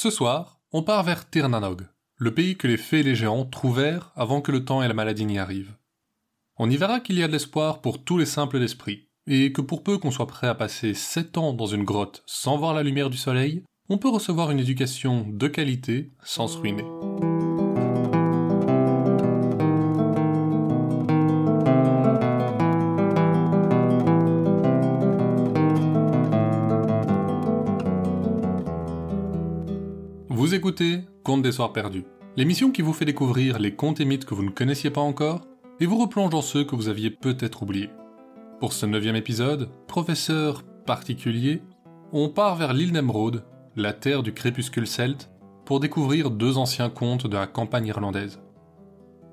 Ce soir, on part vers Tirnanog, le pays que les fées et les géants trouvèrent avant que le temps et la maladie n'y arrivent. On y verra qu'il y a de l'espoir pour tous les simples d'esprit, et que pour peu qu'on soit prêt à passer sept ans dans une grotte sans voir la lumière du soleil, on peut recevoir une éducation de qualité sans se ruiner. Contes des Soirs Perdus, l'émission qui vous fait découvrir les contes et mythes que vous ne connaissiez pas encore et vous replonge dans ceux que vous aviez peut-être oubliés. Pour ce neuvième épisode, professeur particulier, on part vers l'île d'Emeraude, la terre du crépuscule celte, pour découvrir deux anciens contes de la campagne irlandaise.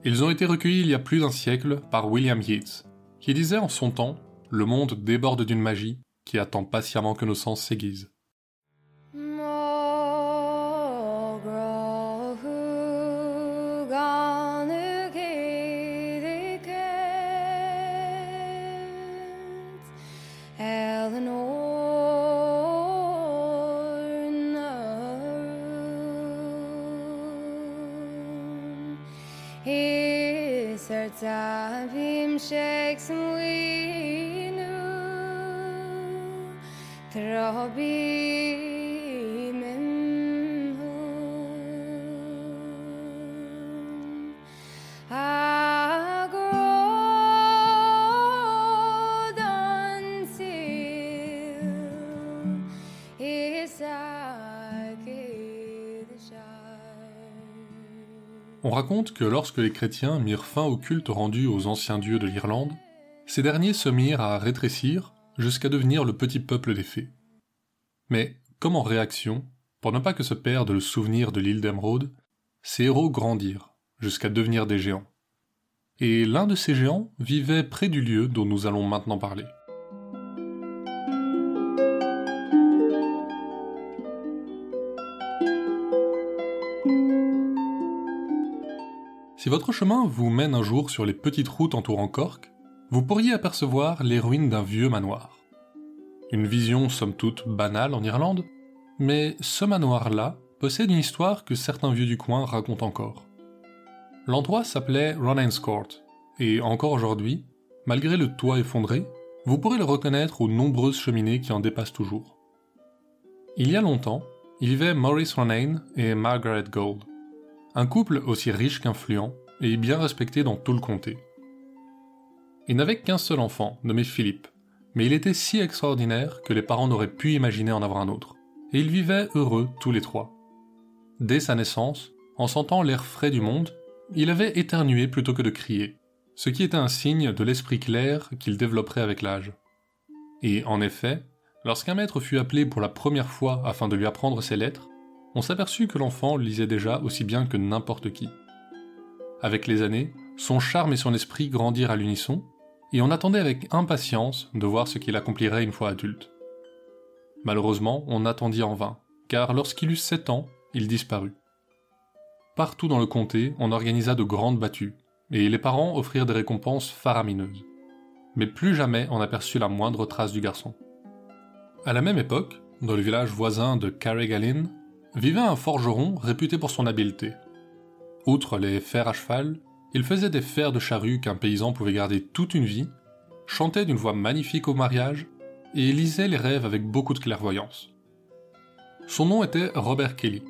Ils ont été recueillis il y a plus d'un siècle par William Yeats, qui disait en son temps Le monde déborde d'une magie qui attend patiemment que nos sens s'aiguisent. serca vim sheksuinu trobi On raconte que lorsque les chrétiens mirent fin au culte rendu aux anciens dieux de l'Irlande, ces derniers se mirent à rétrécir jusqu'à devenir le petit peuple des fées. Mais, comme en réaction, pour ne pas que se perde le souvenir de l'île d'Emeraude, ces héros grandirent jusqu'à devenir des géants. Et l'un de ces géants vivait près du lieu dont nous allons maintenant parler. Si votre chemin vous mène un jour sur les petites routes entourant Cork, vous pourriez apercevoir les ruines d'un vieux manoir. Une vision somme toute banale en Irlande, mais ce manoir-là possède une histoire que certains vieux du coin racontent encore. L'endroit s'appelait Ronan's Court, et encore aujourd'hui, malgré le toit effondré, vous pourrez le reconnaître aux nombreuses cheminées qui en dépassent toujours. Il y a longtemps, il vivait Maurice Ronan et Margaret Gold, un couple aussi riche qu'influent et bien respecté dans tout le comté. Il n'avait qu'un seul enfant, nommé Philippe, mais il était si extraordinaire que les parents n'auraient pu imaginer en avoir un autre, et ils vivaient heureux tous les trois. Dès sa naissance, en sentant l'air frais du monde, il avait éternué plutôt que de crier, ce qui était un signe de l'esprit clair qu'il développerait avec l'âge. Et en effet, lorsqu'un maître fut appelé pour la première fois afin de lui apprendre ses lettres, on s'aperçut que l'enfant lisait déjà aussi bien que n'importe qui. Avec les années, son charme et son esprit grandirent à l'unisson, et on attendait avec impatience de voir ce qu'il accomplirait une fois adulte. Malheureusement, on attendit en vain, car lorsqu'il eut sept ans, il disparut. Partout dans le comté, on organisa de grandes battues, et les parents offrirent des récompenses faramineuses. Mais plus jamais on aperçut la moindre trace du garçon. À la même époque, dans le village voisin de Carrigalin, vivait un forgeron réputé pour son habileté. Outre les fers à cheval, il faisait des fers de charrue qu'un paysan pouvait garder toute une vie, chantait d'une voix magnifique au mariage et lisait les rêves avec beaucoup de clairvoyance. Son nom était Robert Kelly,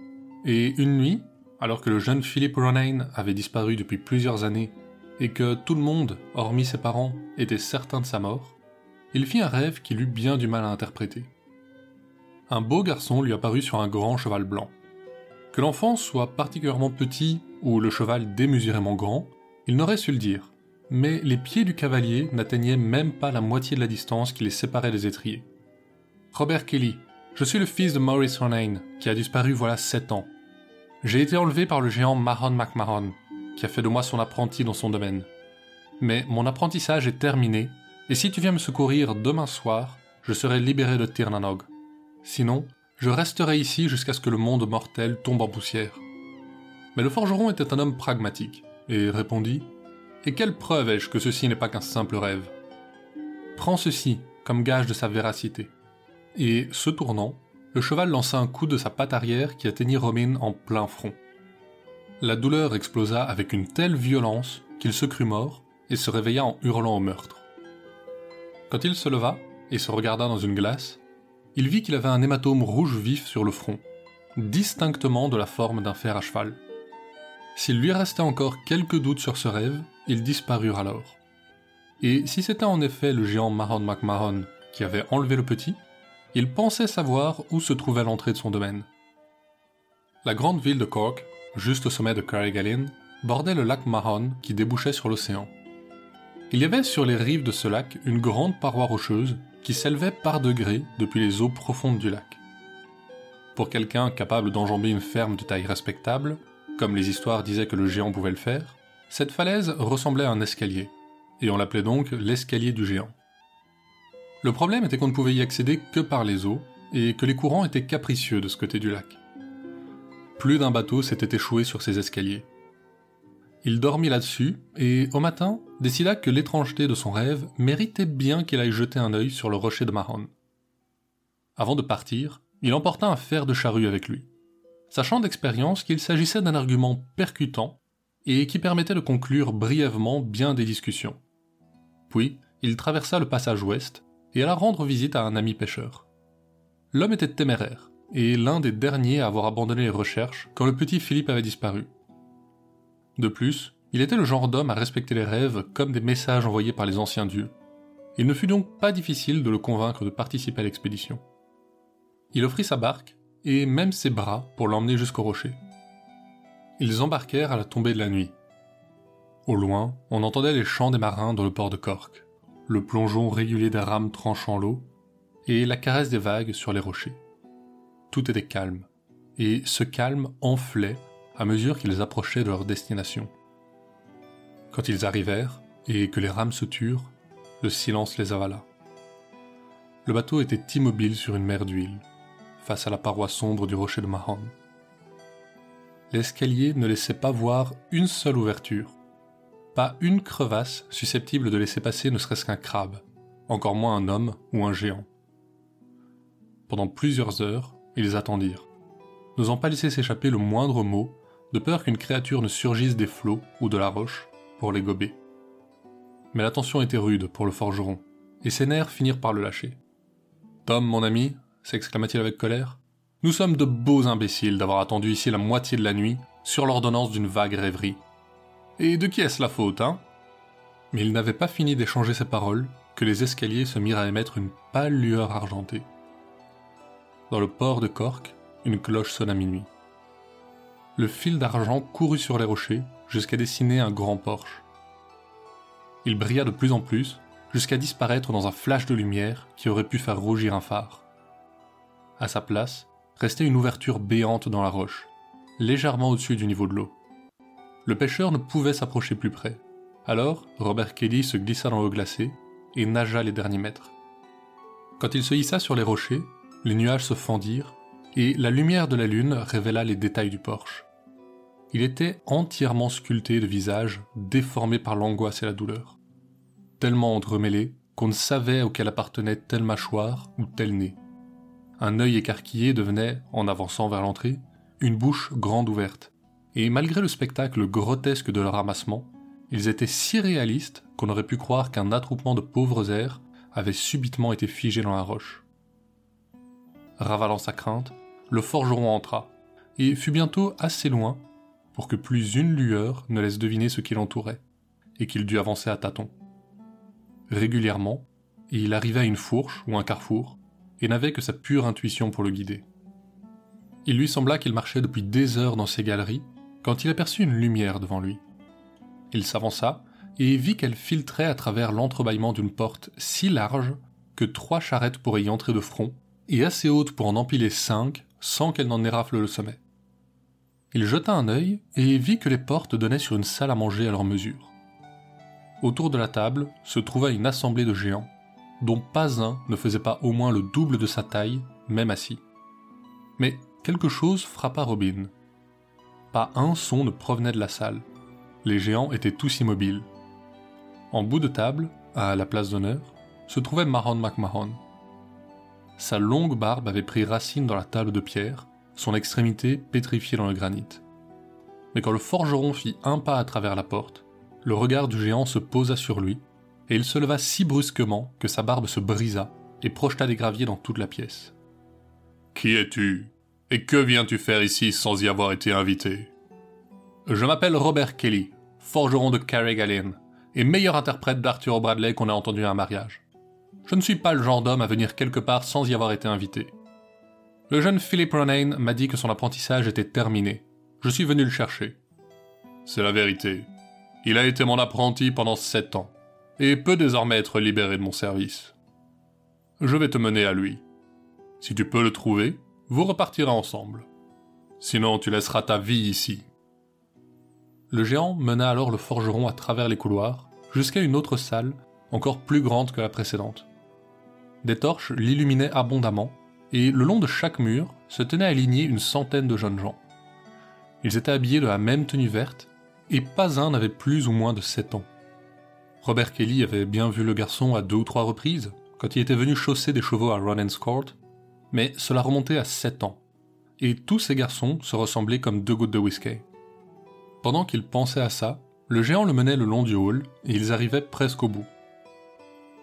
et une nuit, alors que le jeune Philip Ronayne avait disparu depuis plusieurs années et que tout le monde, hormis ses parents, était certain de sa mort, il fit un rêve qu'il eut bien du mal à interpréter un beau garçon lui apparut sur un grand cheval blanc. Que l'enfant soit particulièrement petit ou le cheval démesurément grand, il n'aurait su le dire, mais les pieds du cavalier n'atteignaient même pas la moitié de la distance qui les séparait des étriers. Robert Kelly, je suis le fils de Maurice Ronayne, qui a disparu voilà sept ans. J'ai été enlevé par le géant Mahon MacMahon, qui a fait de moi son apprenti dans son domaine. Mais mon apprentissage est terminé, et si tu viens me secourir demain soir, je serai libéré de Tirnanog. Sinon, je resterai ici jusqu'à ce que le monde mortel tombe en poussière. Mais le forgeron était un homme pragmatique, et répondit Et quelle preuve ai-je que ceci n'est pas qu'un simple rêve? Prends ceci comme gage de sa véracité. Et, se tournant, le cheval lança un coup de sa patte arrière qui atteignit Robin en plein front. La douleur explosa avec une telle violence qu'il se crut mort et se réveilla en hurlant au meurtre. Quand il se leva et se regarda dans une glace, il vit qu'il avait un hématome rouge vif sur le front, distinctement de la forme d'un fer à cheval. S'il lui restait encore quelques doutes sur ce rêve, ils disparurent alors. Et si c'était en effet le géant Mahon MacMahon qui avait enlevé le petit, il pensait savoir où se trouvait l'entrée de son domaine. La grande ville de Cork, juste au sommet de Carrigalin, bordait le lac Mahon qui débouchait sur l'océan. Il y avait sur les rives de ce lac une grande paroi rocheuse qui s'élevait par degrés depuis les eaux profondes du lac. Pour quelqu'un capable d'enjamber une ferme de taille respectable, comme les histoires disaient que le géant pouvait le faire, cette falaise ressemblait à un escalier, et on l'appelait donc l'escalier du géant. Le problème était qu'on ne pouvait y accéder que par les eaux, et que les courants étaient capricieux de ce côté du lac. Plus d'un bateau s'était échoué sur ces escaliers. Il dormit là-dessus, et au matin, décida que l'étrangeté de son rêve méritait bien qu'il aille jeter un œil sur le rocher de Mahon. Avant de partir, il emporta un fer de charrue avec lui, sachant d'expérience qu'il s'agissait d'un argument percutant et qui permettait de conclure brièvement bien des discussions. Puis, il traversa le passage ouest et alla rendre visite à un ami pêcheur. L'homme était téméraire, et l'un des derniers à avoir abandonné les recherches quand le petit Philippe avait disparu. De plus, il était le genre d'homme à respecter les rêves comme des messages envoyés par les anciens dieux. Il ne fut donc pas difficile de le convaincre de participer à l'expédition. Il offrit sa barque et même ses bras pour l'emmener jusqu'au rocher. Ils embarquèrent à la tombée de la nuit. Au loin, on entendait les chants des marins dans le port de Cork, le plongeon régulier des rames tranchant l'eau et la caresse des vagues sur les rochers. Tout était calme, et ce calme enflait à mesure qu'ils approchaient de leur destination. Quand ils arrivèrent, et que les rames se turent, le silence les avala. Le bateau était immobile sur une mer d'huile, face à la paroi sombre du rocher de Mahon. L'escalier ne laissait pas voir une seule ouverture, pas une crevasse susceptible de laisser passer ne serait-ce qu'un crabe, encore moins un homme ou un géant. Pendant plusieurs heures, ils attendirent, n'osant pas laisser s'échapper le moindre mot de peur qu'une créature ne surgisse des flots ou de la roche pour les gober. Mais la tension était rude pour le forgeron, et ses nerfs finirent par le lâcher. Tom, mon ami, s'exclama-t-il avec colère, nous sommes de beaux imbéciles d'avoir attendu ici la moitié de la nuit, sur l'ordonnance d'une vague rêverie. Et de qui est-ce la faute, hein? Mais il n'avait pas fini d'échanger ses paroles que les escaliers se mirent à émettre une pâle lueur argentée. Dans le port de Cork, une cloche sonna minuit le fil d'argent courut sur les rochers jusqu'à dessiner un grand porche. Il brilla de plus en plus jusqu'à disparaître dans un flash de lumière qui aurait pu faire rougir un phare. À sa place, restait une ouverture béante dans la roche, légèrement au-dessus du niveau de l'eau. Le pêcheur ne pouvait s'approcher plus près. Alors, Robert Kelly se glissa dans l'eau glacée et nagea les derniers mètres. Quand il se hissa sur les rochers, les nuages se fendirent et la lumière de la lune révéla les détails du porche. Il était entièrement sculpté de visages déformés par l'angoisse et la douleur. Tellement entremêlés qu'on ne savait auquel appartenait telle mâchoire ou tel nez. Un œil écarquillé devenait, en avançant vers l'entrée, une bouche grande ouverte. Et malgré le spectacle grotesque de leur amassement, ils étaient si réalistes qu'on aurait pu croire qu'un attroupement de pauvres airs avait subitement été figé dans la roche. Ravalant sa crainte, le forgeron entra, et fut bientôt assez loin pour que plus une lueur ne laisse deviner ce qui l'entourait, et qu'il dut avancer à tâtons. Régulièrement, il arrivait à une fourche ou un carrefour, et n'avait que sa pure intuition pour le guider. Il lui sembla qu'il marchait depuis des heures dans ces galeries, quand il aperçut une lumière devant lui. Il s'avança et vit qu'elle filtrait à travers l'entrebâillement d'une porte si large que trois charrettes pourraient y entrer de front, et assez haute pour en empiler cinq sans qu'elle n'en érafle le sommet. Il jeta un œil et vit que les portes donnaient sur une salle à manger à leur mesure. Autour de la table se trouva une assemblée de géants, dont pas un ne faisait pas au moins le double de sa taille, même assis. Mais quelque chose frappa Robin. Pas un son ne provenait de la salle. Les géants étaient tous immobiles. En bout de table, à la place d'honneur, se trouvait Mahon MacMahon. sa longue barbe avait pris racine dans la table de pierre, son extrémité pétrifiée dans le granit. Mais quand le forgeron fit un pas à travers la porte, le regard du géant se posa sur lui, et il se leva si brusquement que sa barbe se brisa et projeta des graviers dans toute la pièce. Qui es-tu? Et que viens-tu faire ici sans y avoir été invité? Je m'appelle Robert Kelly, forgeron de Carrigallen, et meilleur interprète d'Arthur Bradley qu'on a entendu à un mariage. Je ne suis pas le genre d'homme à venir quelque part sans y avoir été invité. Le jeune Philip Ronayne m'a dit que son apprentissage était terminé. Je suis venu le chercher. C'est la vérité. Il a été mon apprenti pendant sept ans, et peut désormais être libéré de mon service. Je vais te mener à lui. Si tu peux le trouver, vous repartirez ensemble. Sinon, tu laisseras ta vie ici. Le géant mena alors le forgeron à travers les couloirs, jusqu'à une autre salle, encore plus grande que la précédente. Des torches l'illuminaient abondamment, et le long de chaque mur se tenaient alignés une centaine de jeunes gens. Ils étaient habillés de la même tenue verte, et pas un n'avait plus ou moins de sept ans. Robert Kelly avait bien vu le garçon à deux ou trois reprises, quand il était venu chausser des chevaux à Ronan's Court, mais cela remontait à sept ans, et tous ces garçons se ressemblaient comme deux gouttes de whisky. Pendant qu'il pensait à ça, le géant le menait le long du hall, et ils arrivaient presque au bout.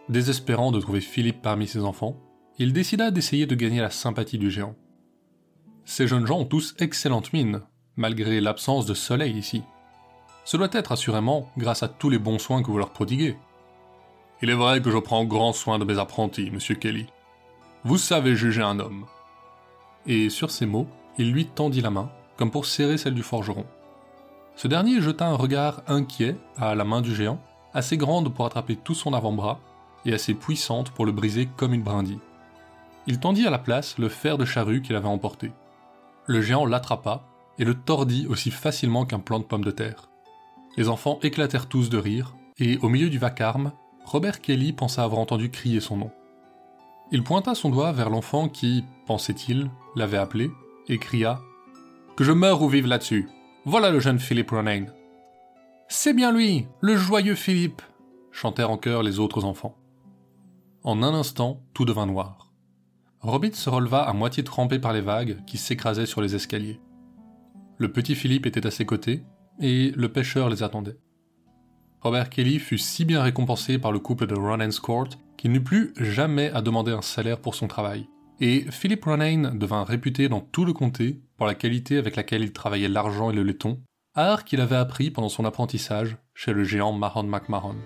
Désespérant de trouver Philippe parmi ses enfants, il décida d'essayer de gagner la sympathie du géant. Ces jeunes gens ont tous excellente mine, malgré l'absence de soleil ici. Ce doit être assurément grâce à tous les bons soins que vous leur prodiguez. Il est vrai que je prends grand soin de mes apprentis, monsieur Kelly. Vous savez juger un homme. Et sur ces mots, il lui tendit la main, comme pour serrer celle du forgeron. Ce dernier jeta un regard inquiet à la main du géant, assez grande pour attraper tout son avant-bras, et assez puissante pour le briser comme une brindille. Il tendit à la place le fer de charrue qu'il avait emporté. Le géant l'attrapa et le tordit aussi facilement qu'un plant de pomme de terre. Les enfants éclatèrent tous de rire, et au milieu du vacarme, Robert Kelly pensa avoir entendu crier son nom. Il pointa son doigt vers l'enfant qui, pensait-il, l'avait appelé, et cria Que je meure ou vive là-dessus. Voilà le jeune Philippe Ronayne. C'est bien lui, le joyeux Philippe, chantèrent en chœur les autres enfants. En un instant, tout devint noir. Robin se releva à moitié trempé par les vagues qui s'écrasaient sur les escaliers. Le petit Philippe était à ses côtés, et le pêcheur les attendait. Robert Kelly fut si bien récompensé par le couple de Ronayne's Court qu'il n'eut plus jamais à demander un salaire pour son travail. Et Philip Ronayne devint réputé dans tout le comté pour la qualité avec laquelle il travaillait l'argent et le laiton, art qu'il avait appris pendant son apprentissage chez le géant Mahon McMahon.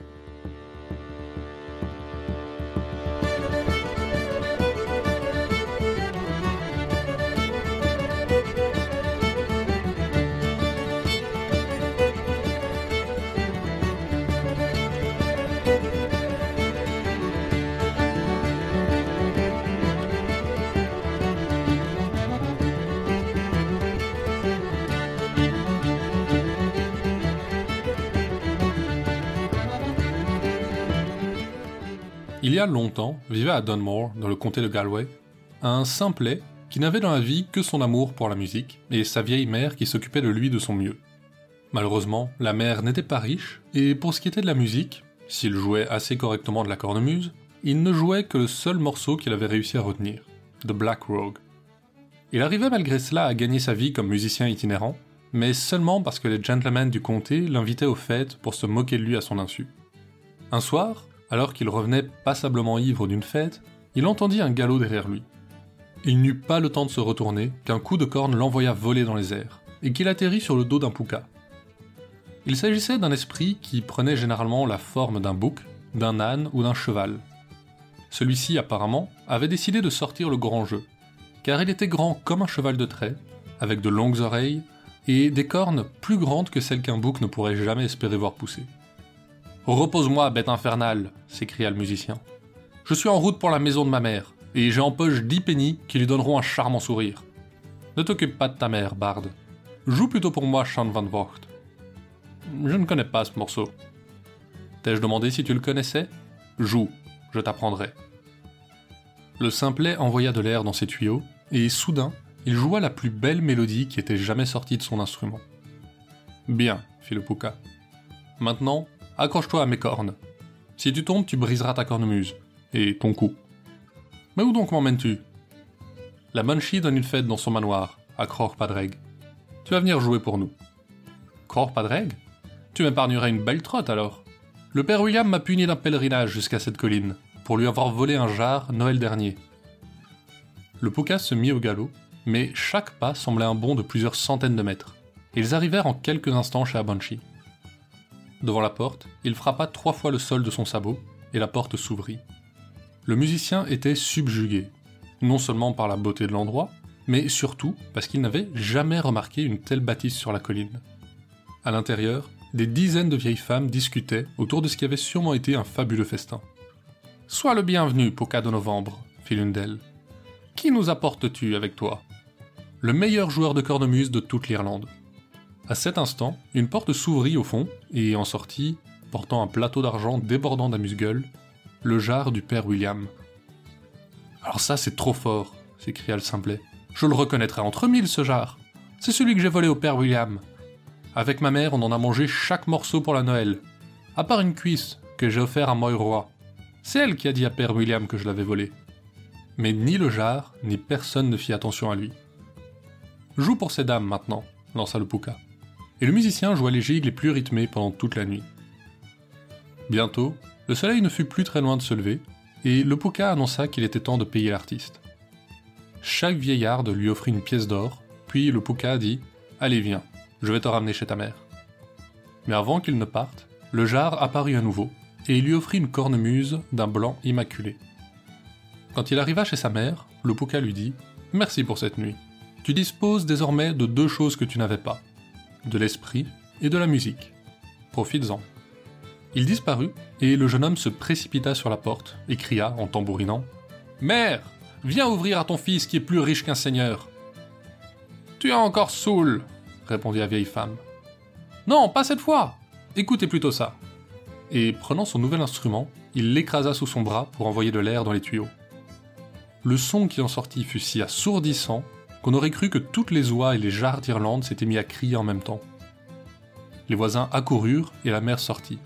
Y a longtemps vivait à Dunmore, dans le comté de Galway, un simplet qui n'avait dans la vie que son amour pour la musique et sa vieille mère qui s'occupait de lui de son mieux. Malheureusement, la mère n'était pas riche, et pour ce qui était de la musique, s'il jouait assez correctement de la cornemuse, il ne jouait que le seul morceau qu'il avait réussi à retenir, The Black Rogue. Il arrivait malgré cela à gagner sa vie comme musicien itinérant, mais seulement parce que les gentlemen du comté l'invitaient aux fêtes pour se moquer de lui à son insu. Un soir, alors qu'il revenait passablement ivre d'une fête, il entendit un galop derrière lui. Il n'eut pas le temps de se retourner qu'un coup de corne l'envoya voler dans les airs, et qu'il atterrit sur le dos d'un pouka. Il s'agissait d'un esprit qui prenait généralement la forme d'un bouc, d'un âne ou d'un cheval. Celui-ci, apparemment, avait décidé de sortir le grand jeu, car il était grand comme un cheval de trait, avec de longues oreilles et des cornes plus grandes que celles qu'un bouc ne pourrait jamais espérer voir pousser. Repose-moi, bête infernale, s'écria le musicien. Je suis en route pour la maison de ma mère, et j'ai en poche dix pennies qui lui donneront un charmant sourire. Ne t'occupe pas de ta mère, Bard. Joue plutôt pour moi, Sean Van Voort. Je ne connais pas ce morceau. T'ai-je demandé si tu le connaissais? Joue, je t'apprendrai. Le simplet envoya de l'air dans ses tuyaux, et soudain, il joua la plus belle mélodie qui était jamais sortie de son instrument. Bien, fit le Pouka. Maintenant, accroche-toi à mes cornes. Si tu tombes, tu briseras ta cornemuse, et ton cou. Mais où donc m'emmènes-tu? La Banshee donne une fête dans son manoir, à Cror-Padreg. Tu vas venir jouer pour nous. Cror-Padreg Tu m'épargnerais une belle trotte alors. Le père William m'a puni d'un pèlerinage jusqu'à cette colline, pour lui avoir volé un jar Noël dernier. Le Puka se mit au galop, mais chaque pas semblait un bond de plusieurs centaines de mètres. Ils arrivèrent en quelques instants chez Abanchi. Devant la porte, il frappa trois fois le sol de son sabot, et la porte s'ouvrit. Le musicien était subjugué, non seulement par la beauté de l'endroit, mais surtout parce qu'il n'avait jamais remarqué une telle bâtisse sur la colline. À l'intérieur, des dizaines de vieilles femmes discutaient autour de ce qui avait sûrement été un fabuleux festin. Sois le bienvenu, Poca de Novembre, fit l'une d'elles. Qui nous apportes-tu avec toi? Le meilleur joueur de cornemuse de toute l'Irlande. À cet instant, une porte s'ouvrit au fond, et en sortit, portant un plateau d'argent débordant d'amuse-gueule, le jar du père William. Alors ça, c'est trop fort, s'écria le simplet. Je le reconnaîtrai entre mille, ce jar. C'est celui que j'ai volé au père William. Avec ma mère, on en a mangé chaque morceau pour la Noël. À part une cuisse que j'ai offert à Moy C'est elle qui a dit à père William que je l'avais volé. Mais ni le jar, ni personne ne fit attention à lui. Joue pour ces dames maintenant, lança le Pouka et le musicien joua les gigues les plus rythmées pendant toute la nuit. Bientôt, le soleil ne fut plus très loin de se lever, et le Pouka annonça qu'il était temps de payer l'artiste. Chaque vieillarde lui offrit une pièce d'or, puis le Pouka dit Allez, viens, je vais te ramener chez ta mère. Mais avant qu'il ne parte, le jar apparut à nouveau, et il lui offrit une cornemuse d'un blanc immaculé. Quand il arriva chez sa mère, le Pouka lui dit Merci pour cette nuit. Tu disposes désormais de deux choses que tu n'avais pas de l'esprit et de la musique. Profites-en. Il disparut, et le jeune homme se précipita sur la porte et cria en tambourinant Mère, viens ouvrir à ton fils qui est plus riche qu'un seigneur. Tu es encore saoul, répondit la vieille femme. Non, pas cette fois Écoutez plutôt ça. Et prenant son nouvel instrument, il l'écrasa sous son bras pour envoyer de l'air dans les tuyaux. Le son qui en sortit fut si assourdissant qu'on aurait cru que toutes les oies et les jarres d'Irlande s'étaient mis à crier en même temps. Les voisins accoururent et la mère sortit.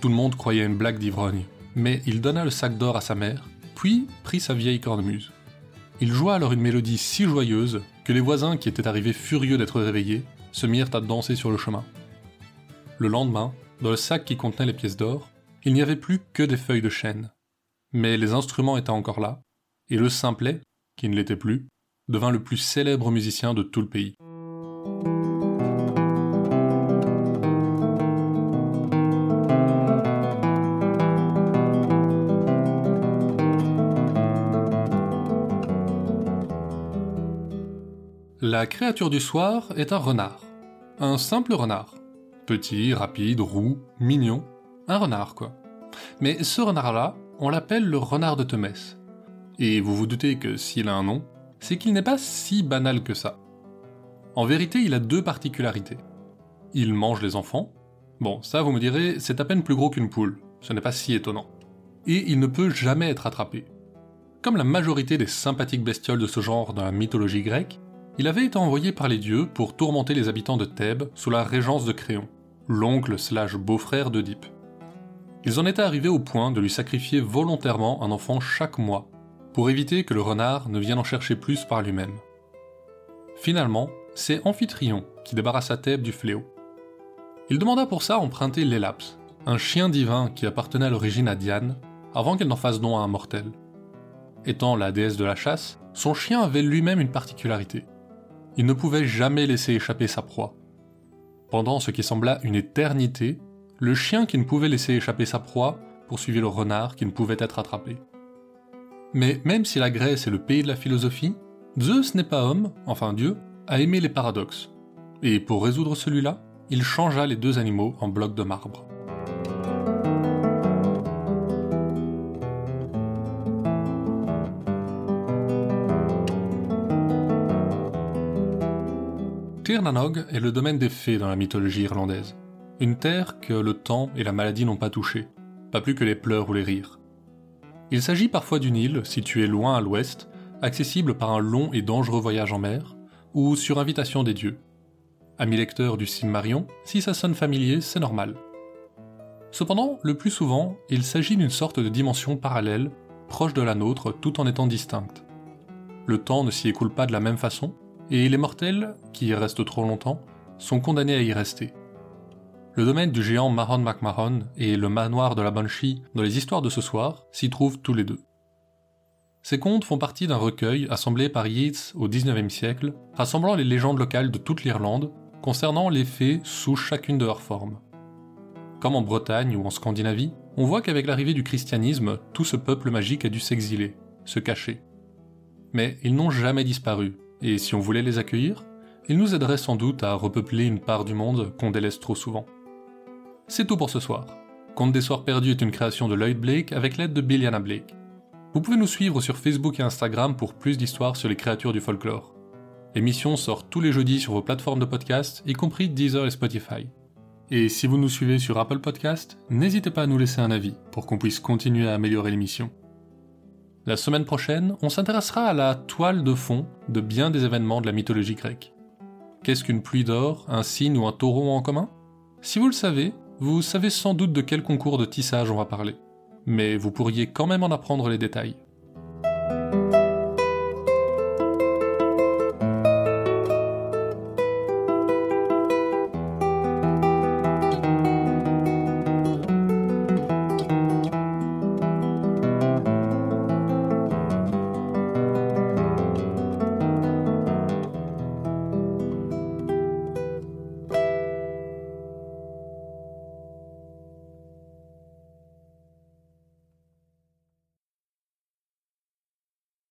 Tout le monde croyait une blague d'ivrogne, mais il donna le sac d'or à sa mère, puis prit sa vieille cornemuse. Il joua alors une mélodie si joyeuse que les voisins qui étaient arrivés furieux d'être réveillés se mirent à danser sur le chemin. Le lendemain, dans le sac qui contenait les pièces d'or, il n'y avait plus que des feuilles de chêne. Mais les instruments étaient encore là, et le simplet, qui ne l'était plus, devint le plus célèbre musicien de tout le pays. La créature du soir est un renard. Un simple renard. Petit, rapide, roux, mignon. Un renard, quoi. Mais ce renard-là, on l'appelle le renard de Temès. Et vous vous doutez que s'il a un nom, c'est qu'il n'est pas si banal que ça. En vérité, il a deux particularités. Il mange les enfants. Bon, ça vous me direz, c'est à peine plus gros qu'une poule, ce n'est pas si étonnant. Et il ne peut jamais être attrapé. Comme la majorité des sympathiques bestioles de ce genre dans la mythologie grecque, il avait été envoyé par les dieux pour tourmenter les habitants de Thèbes sous la régence de Créon, l'oncle slash beau-frère d'Oedipe. Ils en étaient arrivés au point de lui sacrifier volontairement un enfant chaque mois pour éviter que le renard ne vienne en chercher plus par lui-même. Finalement, c'est Amphitryon qui débarrassa Thèbes du fléau. Il demanda pour ça emprunter l'Elaps, un chien divin qui appartenait à l'origine à Diane, avant qu'elle n'en fasse don à un mortel. Étant la déesse de la chasse, son chien avait lui-même une particularité. Il ne pouvait jamais laisser échapper sa proie. Pendant ce qui sembla une éternité, le chien qui ne pouvait laisser échapper sa proie poursuivit le renard qui ne pouvait être attrapé. Mais même si la Grèce est le pays de la philosophie, Zeus n'est pas homme, enfin Dieu, a aimé les paradoxes. Et pour résoudre celui-là, il changea les deux animaux en blocs de marbre. Tirnanog est le domaine des fées dans la mythologie irlandaise. Une terre que le temps et la maladie n'ont pas touchée, pas plus que les pleurs ou les rires. Il s'agit parfois d'une île située loin à l'ouest, accessible par un long et dangereux voyage en mer, ou sur invitation des dieux. Ami lecteur du Marion, si ça sonne familier, c'est normal. Cependant, le plus souvent, il s'agit d'une sorte de dimension parallèle proche de la nôtre tout en étant distincte. Le temps ne s'y écoule pas de la même façon, et les mortels, qui y restent trop longtemps, sont condamnés à y rester. Le domaine du géant Mahon MacMahon et le manoir de la Banshee dans les histoires de ce soir s'y trouvent tous les deux. Ces contes font partie d'un recueil assemblé par Yeats au XIXe siècle, rassemblant les légendes locales de toute l'Irlande concernant les fées sous chacune de leurs formes. Comme en Bretagne ou en Scandinavie, on voit qu'avec l'arrivée du christianisme, tout ce peuple magique a dû s'exiler, se cacher. Mais ils n'ont jamais disparu, et si on voulait les accueillir, ils nous aideraient sans doute à repeupler une part du monde qu'on délaisse trop souvent. C'est tout pour ce soir. Conte des Soirs Perdus est une création de Lloyd Blake avec l'aide de Billiana Blake. Vous pouvez nous suivre sur Facebook et Instagram pour plus d'histoires sur les créatures du folklore. L'émission sort tous les jeudis sur vos plateformes de podcast, y compris Deezer et Spotify. Et si vous nous suivez sur Apple Podcast, n'hésitez pas à nous laisser un avis pour qu'on puisse continuer à améliorer l'émission. La semaine prochaine, on s'intéressera à la toile de fond de bien des événements de la mythologie grecque. Qu'est-ce qu'une pluie d'or, un cygne ou un taureau en commun? Si vous le savez, vous savez sans doute de quel concours de tissage on va parler. Mais vous pourriez quand même en apprendre les détails.